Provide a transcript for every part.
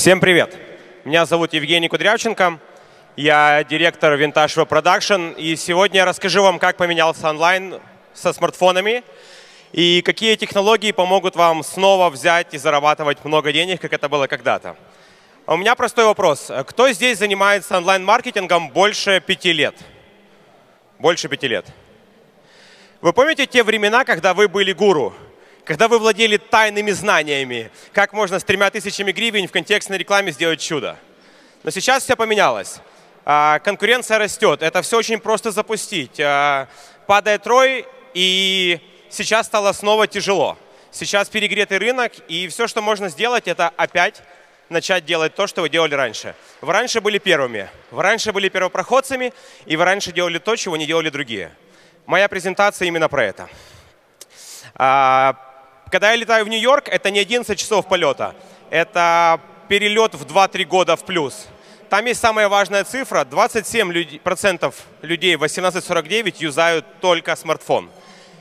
Всем привет! Меня зовут Евгений Кудрявченко. Я директор Vintage Production. И сегодня я расскажу вам, как поменялся онлайн со смартфонами и какие технологии помогут вам снова взять и зарабатывать много денег, как это было когда-то. У меня простой вопрос. Кто здесь занимается онлайн-маркетингом больше пяти лет? Больше пяти лет. Вы помните те времена, когда вы были гуру? Когда вы владели тайными знаниями, как можно с тремя тысячами гривен в контекстной рекламе сделать чудо? Но сейчас все поменялось. А, конкуренция растет. Это все очень просто запустить. А, падает рой, и сейчас стало снова тяжело. Сейчас перегретый рынок, и все, что можно сделать, это опять начать делать то, что вы делали раньше. Вы раньше были первыми, вы раньше были первопроходцами, и вы раньше делали то, чего не делали другие. Моя презентация именно про это. Когда я летаю в Нью-Йорк, это не 11 часов полета, это перелет в 2-3 года в плюс. Там есть самая важная цифра. 27% людей 18-49 юзают только смартфон.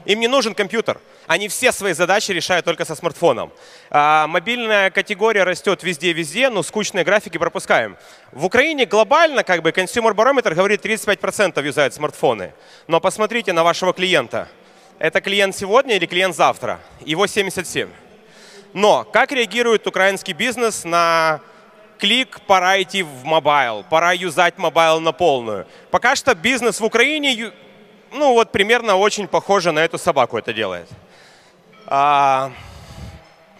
Им не нужен компьютер. Они все свои задачи решают только со смартфоном. А, мобильная категория растет везде-везде, но скучные графики пропускаем. В Украине глобально как бы Consumer Barometer говорит 35% юзают смартфоны. Но посмотрите на вашего клиента. Это клиент сегодня или клиент завтра? Его 77. Но как реагирует украинский бизнес на клич, пора идти в mobile, пора юзать mobile на полную. Пока что бизнес в Украине, ну вот примерно очень похоже на эту собаку это делает. А,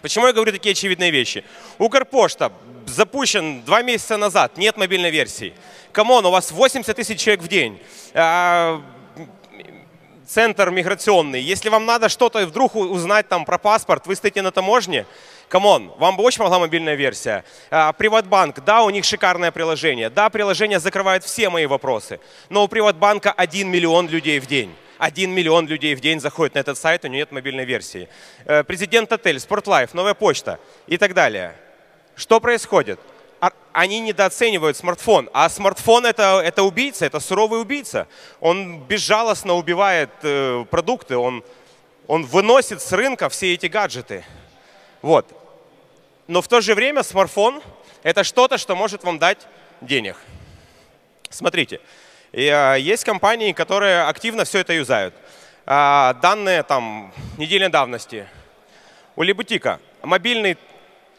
почему я говорю такие очевидные вещи? Укрпошта запущен два месяца назад, нет мобильной версии. Come on, у вас 80 тысяч человек в день. А, центр миграционный. Если вам надо что-то вдруг узнать там про паспорт, вы стоите на таможне, come on, вам бы очень помогла мобильная версия. А, Приватбанк, да, у них шикарное приложение. Да, приложение закрывает все мои вопросы. Но у Приватбанка 1 миллион людей в день. 1 миллион людей в день заходит на этот сайт, у него нет мобильной версии. Э, Президент Отель, Спортлайф, Новая почта и так далее. Что происходит? Они недооценивают смартфон. А смартфон это, это убийца, это суровый убийца. Он безжалостно убивает э, продукты, он, он выносит с рынка все эти гаджеты. Вот. Но в то же время смартфон это что-то, что может вам дать денег. Смотрите, а, есть компании, которые активно все это юзают. А, данные там недельной давности. У Либутика мобильный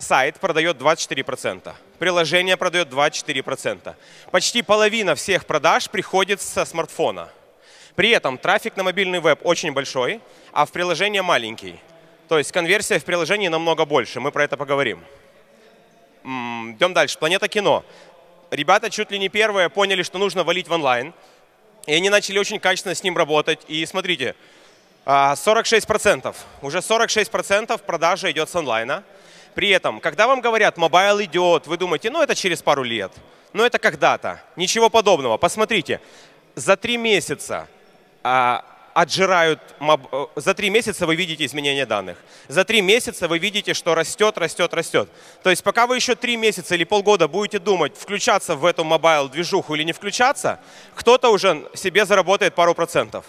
сайт продает 24%, приложение продает 24%. Почти половина всех продаж приходит со смартфона. При этом трафик на мобильный веб очень большой, а в приложении маленький. То есть конверсия в приложении намного больше, мы про это поговорим. Идем дальше. Планета кино ребята чуть ли не первые поняли, что нужно валить в онлайн. И они начали очень качественно с ним работать. И смотрите, 46%, а, уже 46% продажи идет с онлайна. При этом, когда вам говорят, mobile идет, вы думаете, ну это через пару лет, ну это когда-то. Ничего подобного. Посмотрите, за три месяца а, отжирают, э, за три месяца вы видите изменение данных. За три месяца вы видите, что растет, растет, растет. То есть пока вы еще три месяца или полгода будете думать, включаться в эту mobile движуху или не включаться, кто-то уже себе заработает пару процентов.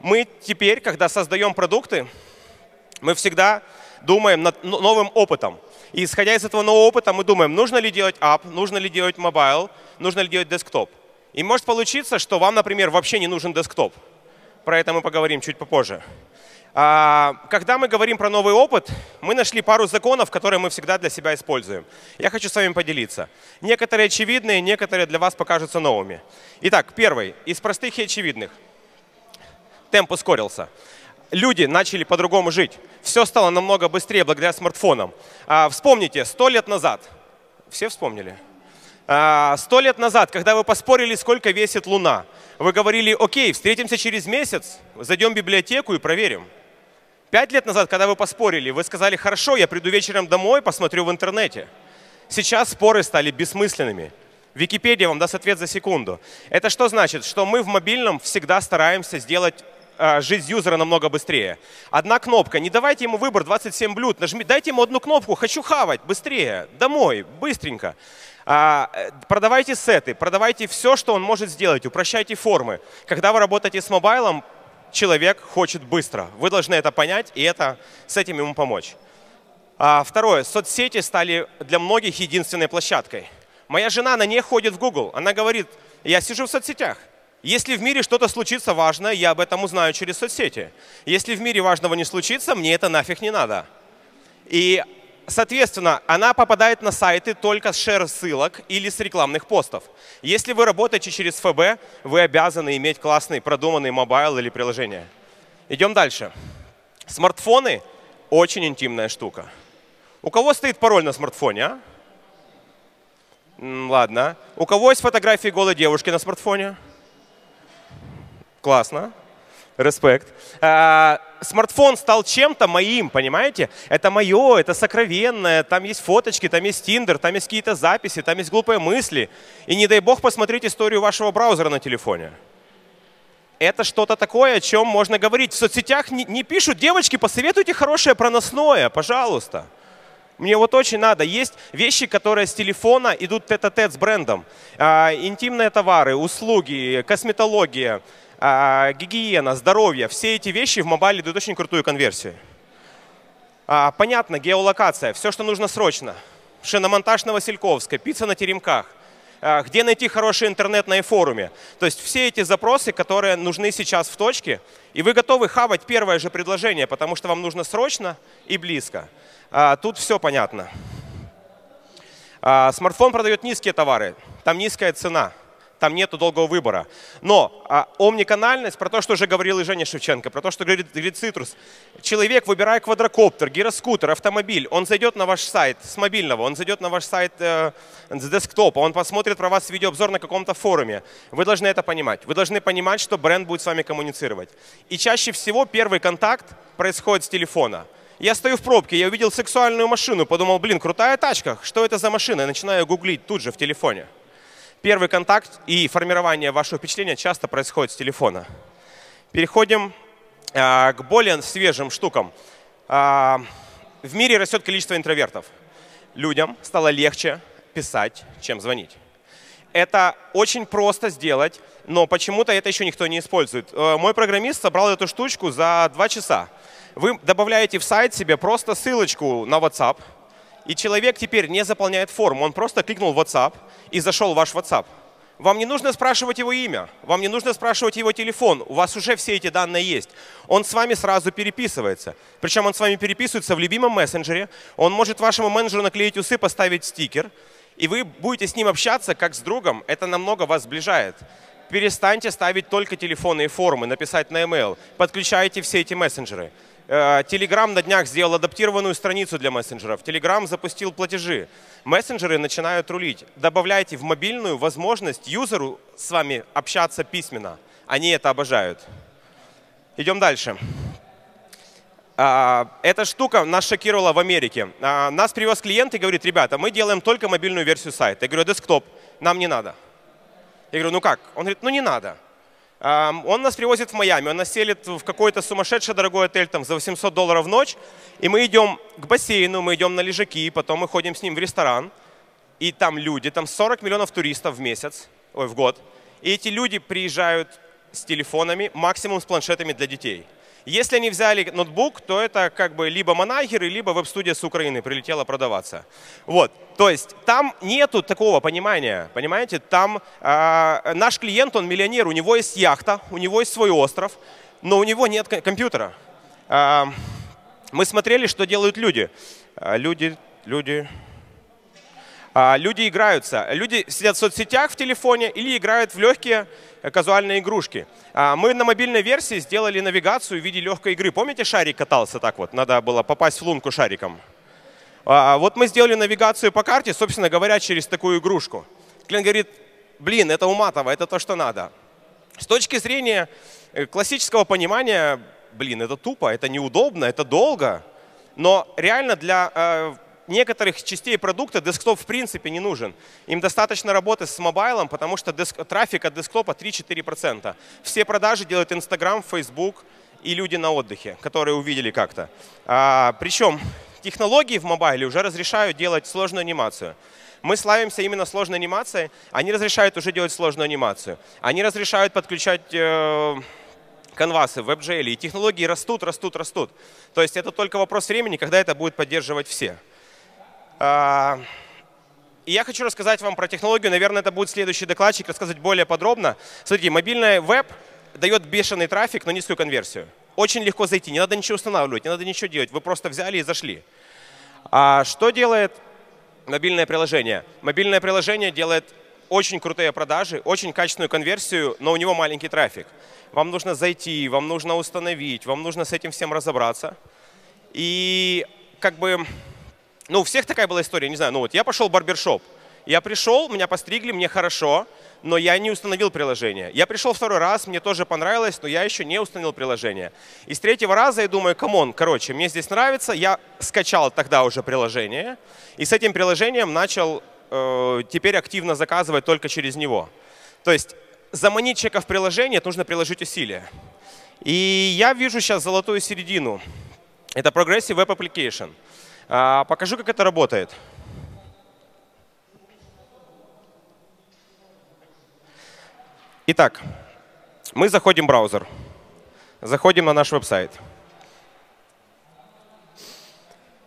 Мы теперь, когда создаем продукты, мы всегда думаем над новым опытом. И исходя из этого нового опыта, мы думаем, нужно ли делать app, нужно ли делать mobile, нужно ли делать desktop. И может получиться, что вам, например, вообще не нужен desktop. Про это мы поговорим чуть попозже. А, когда мы говорим про новый опыт, мы нашли пару законов, которые мы всегда для себя используем. Я хочу с вами поделиться. Некоторые очевидные, некоторые для вас покажутся новыми. Итак, первый из простых и очевидных. Темп ускорился. Люди начали по-другому жить. Все стало намного быстрее благодаря смартфонам. А, вспомните, сто лет назад. Все вспомнили? А, сто лет назад, когда вы поспорили, сколько весит Луна, вы говорили, окей, встретимся через месяц, зайдем в библиотеку и проверим. Пять лет назад, когда вы поспорили, вы сказали, хорошо, я приду вечером домой, посмотрю в интернете. Сейчас споры стали бессмысленными. Википедия вам даст ответ за секунду. Это что значит? Что мы в мобильном всегда стараемся сделать жизнь юзера намного быстрее. Одна кнопка. Не давайте ему выбор 27 блюд. Нажми, дайте ему одну кнопку. Хочу хавать. Быстрее. Домой. Быстренько. А, э, продавайте сеты, продавайте все, что он может сделать, упрощайте формы. Когда вы работаете с мобайлом, человек хочет быстро. Вы должны это понять и это, с этим ему помочь. А, второе. Соцсети стали для многих единственной площадкой. Моя жена на ней ходит в Google. Она говорит, я сижу в соцсетях. Если в мире что-то случится важное, я об этом узнаю через соцсети. Если в мире важного не случится, мне это нафиг не надо. И, соответственно, она попадает на сайты только с шер ссылок или с рекламных постов. Если вы работаете через ФБ, вы обязаны иметь классный продуманный mobile или приложение. Идем дальше. Смартфоны – очень интимная штука. У кого стоит пароль на смартфоне, а? Ладно. У кого есть фотографии голой девушки на смартфоне? Классно. Респект. А, смартфон стал чем-то моим, понимаете? Это мое, это сокровенное. Там есть фоточки, там есть Tinder, там есть какие-то записи, там есть глупые мысли. И не дай бог посмотреть историю вашего браузера на телефоне. Это что-то такое, о чем можно говорить. В соцсетях не, пишут, девочки, посоветуйте хорошее проносное, пожалуйста. Мне вот очень надо. Есть вещи, которые с телефона идут тет-а-тет с брендом. А, интимные товары, услуги, косметология, гигиена, здоровье. Все эти вещи в мобайле дают очень крутую конверсию. А, понятно, геолокация. Все, что нужно срочно. Шиномонтаж на Васильковской, пицца на Теремках. А, где найти хороший интернет на форуме. То есть все эти запросы, которые нужны сейчас в точке, и вы готовы хавать первое же предложение, потому что вам нужно срочно и близко. А, тут все понятно. А, смартфон продает низкие товары, там низкая цена, там нет долгого выбора. Но а, омниканальность, про то, что уже говорил и Женя Шевченко, про то, что говорит, говорит Citrus. Человек, выбирая квадрокоптер, гироскутер, автомобиль, он зайдет на ваш сайт с мобильного, он зайдет на ваш сайт э, с десктопа, он посмотрит про вас видеообзор на каком-то форуме. Вы должны это понимать. Вы должны понимать, что бренд будет с вами коммуницировать. И чаще всего первый контакт происходит с телефона. Я стою в пробке, я увидел сексуальную машину, подумал, блин, крутая тачка, что это за машина? Я начинаю гуглить тут же в телефоне. Первый контакт и формирование вашего впечатления часто происходит с телефона. Переходим а, к более свежим штукам. А, в мире растет количество интровертов. Людям стало легче писать, чем звонить. Это очень просто сделать, но почему-то это еще никто не использует. Э, мой программист собрал эту штучку за два часа. Вы добавляете в сайт себе просто ссылочку на WhatsApp, и человек теперь не заполняет форму, он просто кликнул в WhatsApp и зашел в ваш WhatsApp. Вам не нужно спрашивать его имя, вам не нужно спрашивать его телефон, у вас уже все эти данные есть. Он с вами сразу переписывается. Причем он с вами переписывается в любимом мессенджере, он может вашему менеджеру наклеить усы, поставить стикер, и вы будете с ним общаться как с другом, это намного вас сближает. Перестаньте ставить только телефонные формы, написать на email, подключайте все эти мессенджеры. Telegram э, на днях сделал адаптированную страницу для мессенджеров. Telegram запустил платежи. Мессенджеры начинают рулить. Добавляйте в мобильную возможность юзеру с вами общаться письменно. Они это обожают. Идем дальше. А, эта штука нас шокировала в Америке. А, нас привез клиент и говорит, ребята, мы делаем только мобильную версию сайта. Я говорю, десктоп, нам не надо. Я говорю, ну как? Он говорит, ну не надо. Он нас привозит в Майами, он нас селит в какой-то сумасшедший дорогой отель там за 800 долларов в ночь, и мы идем к бассейну, мы идем на лежаки, потом мы ходим с ним в ресторан, и там люди, там 40 миллионов туристов в месяц, ой, в год, и эти люди приезжают с телефонами, максимум с планшетами для детей – если они взяли ноутбук, то это как бы либо Монахеры, либо веб-студия с Украины прилетела продаваться. Вот. То есть там нету такого понимания, понимаете? Там э, наш клиент, он миллионер, у него есть яхта, у него есть свой остров, но у него нет компьютера. Э, мы смотрели, что делают люди. Люди, люди, а, люди играются. Люди сидят в соцсетях в телефоне или играют в легкие э, казуальные игрушки. А, мы на мобильной версии сделали навигацию в виде легкой игры. Помните, шарик катался так вот? Надо было попасть в лунку шариком. А, вот мы сделали навигацию по карте, собственно говоря, через такую игрушку. Клиент говорит, блин, это уматово, это то, что надо. С точки зрения э, классического понимания, блин, это тупо, это неудобно, это долго. Но реально для э, некоторых частей продукта десктоп в принципе не нужен. Им достаточно работы с мобайлом, потому что деск, трафик от десктопа 3-4%. Все продажи делают Instagram, Facebook и люди на отдыхе, которые увидели как-то. А, причем технологии в мобайле уже разрешают делать сложную анимацию. Мы славимся именно сложной анимацией. Они разрешают уже делать сложную анимацию. Они разрешают подключать э, канвасы в WebGL, и технологии растут, растут, растут. То есть это только вопрос времени, когда это будет поддерживать все. А, и я хочу рассказать вам про технологию. Наверное, это будет следующий докладчик, рассказать более подробно. Смотрите, мобильный веб дает бешеный трафик, но низкую конверсию. Очень легко зайти, не надо ничего устанавливать, не надо ничего делать. Вы просто взяли и зашли. А что делает мобильное приложение? Мобильное приложение делает очень крутые продажи, очень качественную конверсию, но у него маленький трафик. Вам нужно зайти, вам нужно установить, вам нужно с этим всем разобраться. И как бы, ну, у всех такая была история, не знаю, ну вот я пошел в барбершоп, я пришел, меня постригли, мне хорошо, но я не установил приложение. Я пришел второй раз, мне тоже понравилось, но я еще не установил приложение. И с третьего раза я думаю, come on, короче, мне здесь нравится, я скачал тогда уже приложение, и с этим приложением начал э, теперь активно заказывать только через него. То есть заманить человека в приложение, нужно приложить усилия. И я вижу сейчас золотую середину. Это Progressive Web Application. А, покажу, как это работает. Итак, мы заходим в браузер, заходим на наш веб-сайт.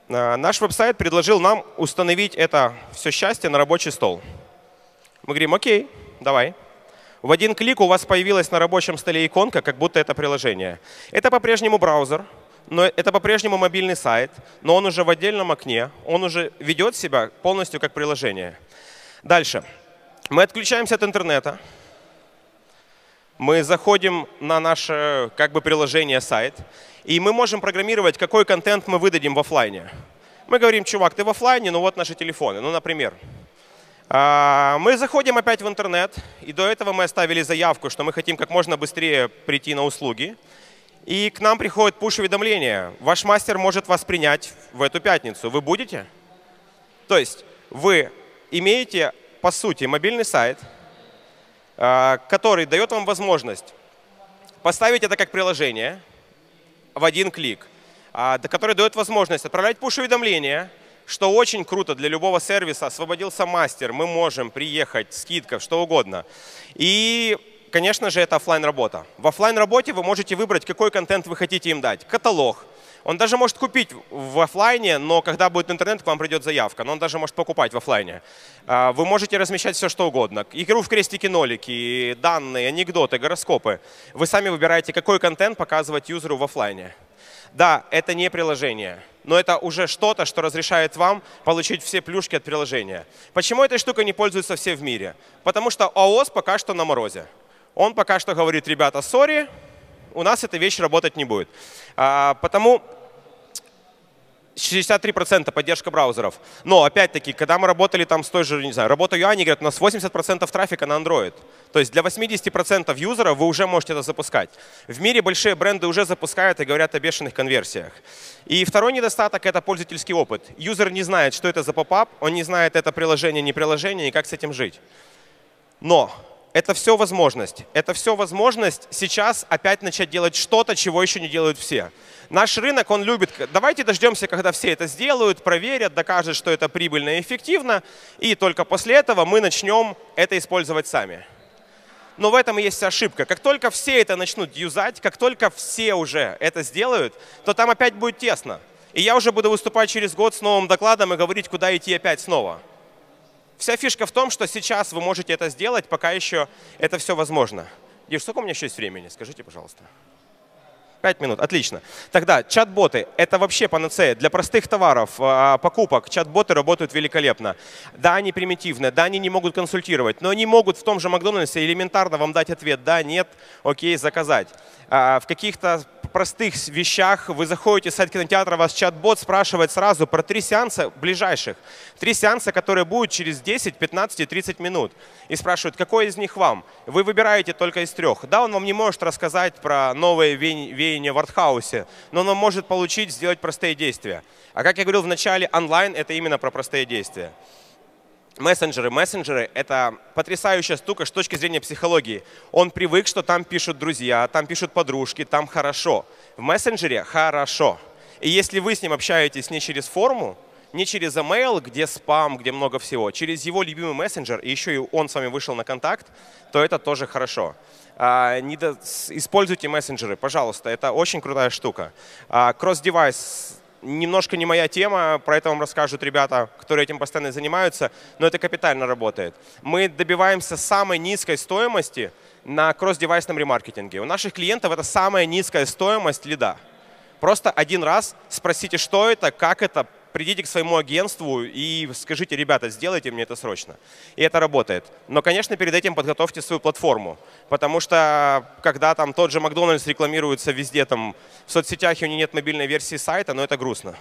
А, наш веб-сайт предложил нам установить это все счастье на рабочий стол. Мы говорим, окей, давай. В один клик у вас появилась на рабочем столе иконка, как будто это приложение. Это по-прежнему браузер, но это по-прежнему мобильный сайт, но он уже в отдельном окне, он уже ведет себя полностью как приложение. Дальше. Мы отключаемся от интернета, мы заходим на наше как бы приложение сайт, и мы можем программировать, какой контент мы выдадим в офлайне. Мы говорим, чувак, ты в офлайне, ну вот наши телефоны. Ну, например, а, мы заходим опять в интернет, и до этого мы оставили заявку, что мы хотим как можно быстрее прийти на услуги. И к нам приходит пуш-уведомление. Ваш мастер может вас принять в эту пятницу. Вы будете? То есть вы имеете, по сути, мобильный сайт – Э, который дает вам возможность поставить это как приложение в один клик, а, который дает возможность отправлять пуш-уведомления, что очень круто для любого сервиса. Освободился мастер, мы можем приехать, скидка, что угодно. И, конечно же, это офлайн работа. В офлайн работе вы можете выбрать, какой контент вы хотите им дать. Каталог, он даже может купить в офлайне, но когда будет интернет, к вам придет заявка. Но он даже может покупать в офлайне. А, вы можете размещать все, что угодно. Игру в крестики-нолики, данные, анекдоты, гороскопы. Вы сами выбираете, какой контент показывать юзеру в офлайне. Да, это не приложение, но это уже что-то, что разрешает вам получить все плюшки от приложения. Почему этой штукой не пользуются все в мире? Потому что ООС пока что на морозе. Он пока что говорит, ребята, сори, у нас эта вещь работать не будет. А, потому 63% поддержка браузеров. Но, опять-таки, когда мы работали там с той же, не знаю, работаю они говорят, у нас 80% трафика на Android. То есть для 80% юзеров вы уже можете это запускать. В мире большие бренды уже запускают и говорят о бешеных конверсиях. И второй недостаток — это пользовательский опыт. Юзер не знает, что это за поп-ап, он не знает, это приложение, не приложение, и как с этим жить. Но это все возможность. Это все возможность сейчас опять начать делать что-то, чего еще не делают все. Наш рынок, он любит, давайте дождемся, когда все это сделают, проверят, докажут, что это прибыльно и эффективно, и только после этого мы начнем это использовать сами. Но в этом и есть ошибка. Как только все это начнут юзать, как только все уже это сделают, то там опять будет тесно. И я уже буду выступать через год с новым докладом и говорить, куда идти опять снова. Вся фишка в том, что сейчас вы можете это сделать, пока еще это все возможно. Диш, сколько у меня еще есть времени? Скажите, пожалуйста. Пять минут, отлично. Тогда чат-боты – это вообще панацея. Для простых товаров, а, покупок чат-боты работают великолепно. Да, они примитивны, да, они не могут консультировать, но они могут в том же Макдональдсе элементарно вам дать ответ «да», «нет», «окей», «заказать». А, в каких-то простых вещах вы заходите в сайт кинотеатра, вас чат-бот спрашивает сразу про три сеанса ближайших. Три сеанса, которые будут через 10, 15 и 30 минут. И спрашивают, какой из них вам? Вы выбираете только из трех. Да, он вам не может рассказать про новые веяния в артхаусе, но он может получить, сделать простые действия. А как я говорил в начале, онлайн — это именно про простые действия. Мессенджеры. Мессенджеры — это потрясающая штука с точки зрения психологии. Он привык, что там пишут друзья, там пишут подружки, там хорошо. В мессенджере хорошо. И если вы с ним общаетесь не через форму, Не через email, где спам, где много всего, через его любимый мессенджер, и еще и он с вами вышел на контакт, то это тоже хорошо. А. Используйте мессенджеры, пожалуйста, это очень крутая штука. А, Cross-девайс немножко не моя тема, про это вам расскажут ребята, которые этим постоянно занимаются, но это капитально работает. Мы добиваемся самой низкой стоимости на кросс-девайсном ремаркетинге. У наших клиентов это самая низкая стоимость лида. Просто один раз спросите, что это, как это, придите к своему агентству и скажите, ребята, сделайте мне это срочно. И это работает. Но, конечно, перед этим подготовьте свою платформу, потому что когда там тот же Макдональдс рекламируется везде, там в соцсетях и у него нет мобильной версии сайта, но это грустно.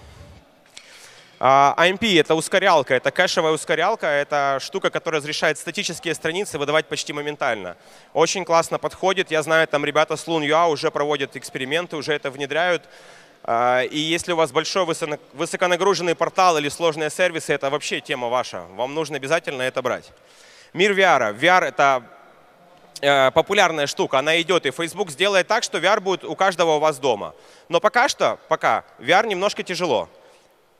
AMP а, — это ускорялка, это кэшевая ускорялка, это штука, которая разрешает статические страницы выдавать почти моментально. Очень классно подходит, я знаю, там ребята с Loon.ua уже проводят эксперименты, уже это внедряют. А, и если у вас большой высоконагруженный портал или сложные сервисы, это вообще тема ваша. Вам нужно обязательно это брать. Мир VR. VR — это э, популярная штука, она идет, и Facebook сделает так, что VR будет у каждого у вас дома. Но пока что, пока, VR немножко тяжело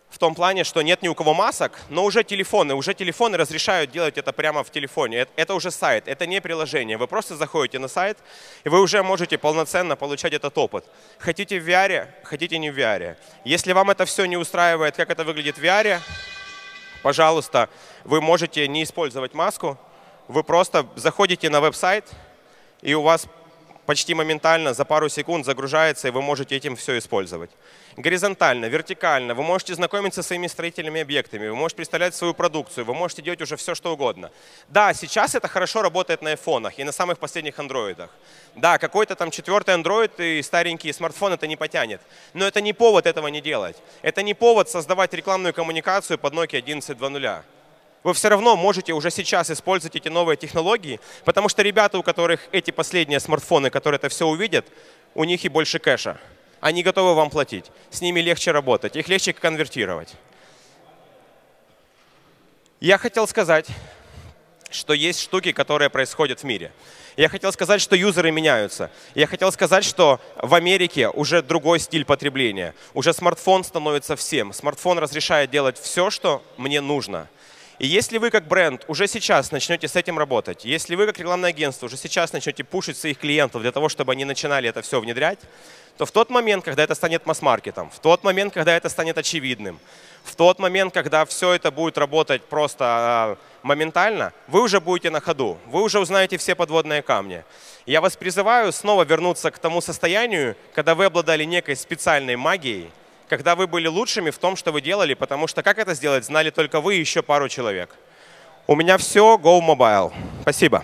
в том плане, что нет ни у кого масок, но уже телефоны, уже телефоны разрешают делать это прямо в телефоне. Это уже сайт, это не приложение. Вы просто заходите на сайт, и вы уже можете полноценно получать этот опыт. Хотите в VR, хотите не в VR. Если вам это все не устраивает, как это выглядит в VR, пожалуйста, вы можете не использовать маску, вы просто заходите на веб-сайт, и у вас почти моментально за пару секунд загружается, и вы можете этим все использовать. Горизонтально, вертикально, вы можете знакомиться со своими строительными объектами, вы можете представлять свою продукцию, вы можете делать уже все, что угодно. Да, сейчас это хорошо работает на айфонах и на самых последних андроидах. Да, какой-то там четвертый андроид и старенький смартфон это не потянет. Но это не повод этого не делать. Это не повод создавать рекламную коммуникацию под Nokia 11.2.0 вы все равно можете уже сейчас использовать эти новые технологии, потому что ребята, у которых эти последние смартфоны, которые это все увидят, у них и больше кэша. Они готовы вам платить. С ними легче работать, их легче конвертировать. Я хотел сказать, что есть штуки, которые происходят в мире. Я хотел сказать, что юзеры меняются. Я хотел сказать, что в Америке уже другой стиль потребления. Уже смартфон становится всем. Смартфон разрешает делать все, что мне нужно. И если вы как бренд уже сейчас начнете с этим работать, если вы как рекламное агентство уже сейчас начнете пушить своих клиентов для того, чтобы они начинали это все внедрять, то в тот момент, когда это станет масс-маркетом, в тот момент, когда это станет очевидным, в тот момент, когда все это будет работать просто э, моментально, вы уже будете на ходу, вы уже узнаете все подводные камни. Я вас призываю снова вернуться к тому состоянию, когда вы обладали некой специальной магией, когда вы были лучшими в том, что вы делали, потому что как это сделать, знали только вы и еще пару человек. У меня все, Go Mobile. Спасибо.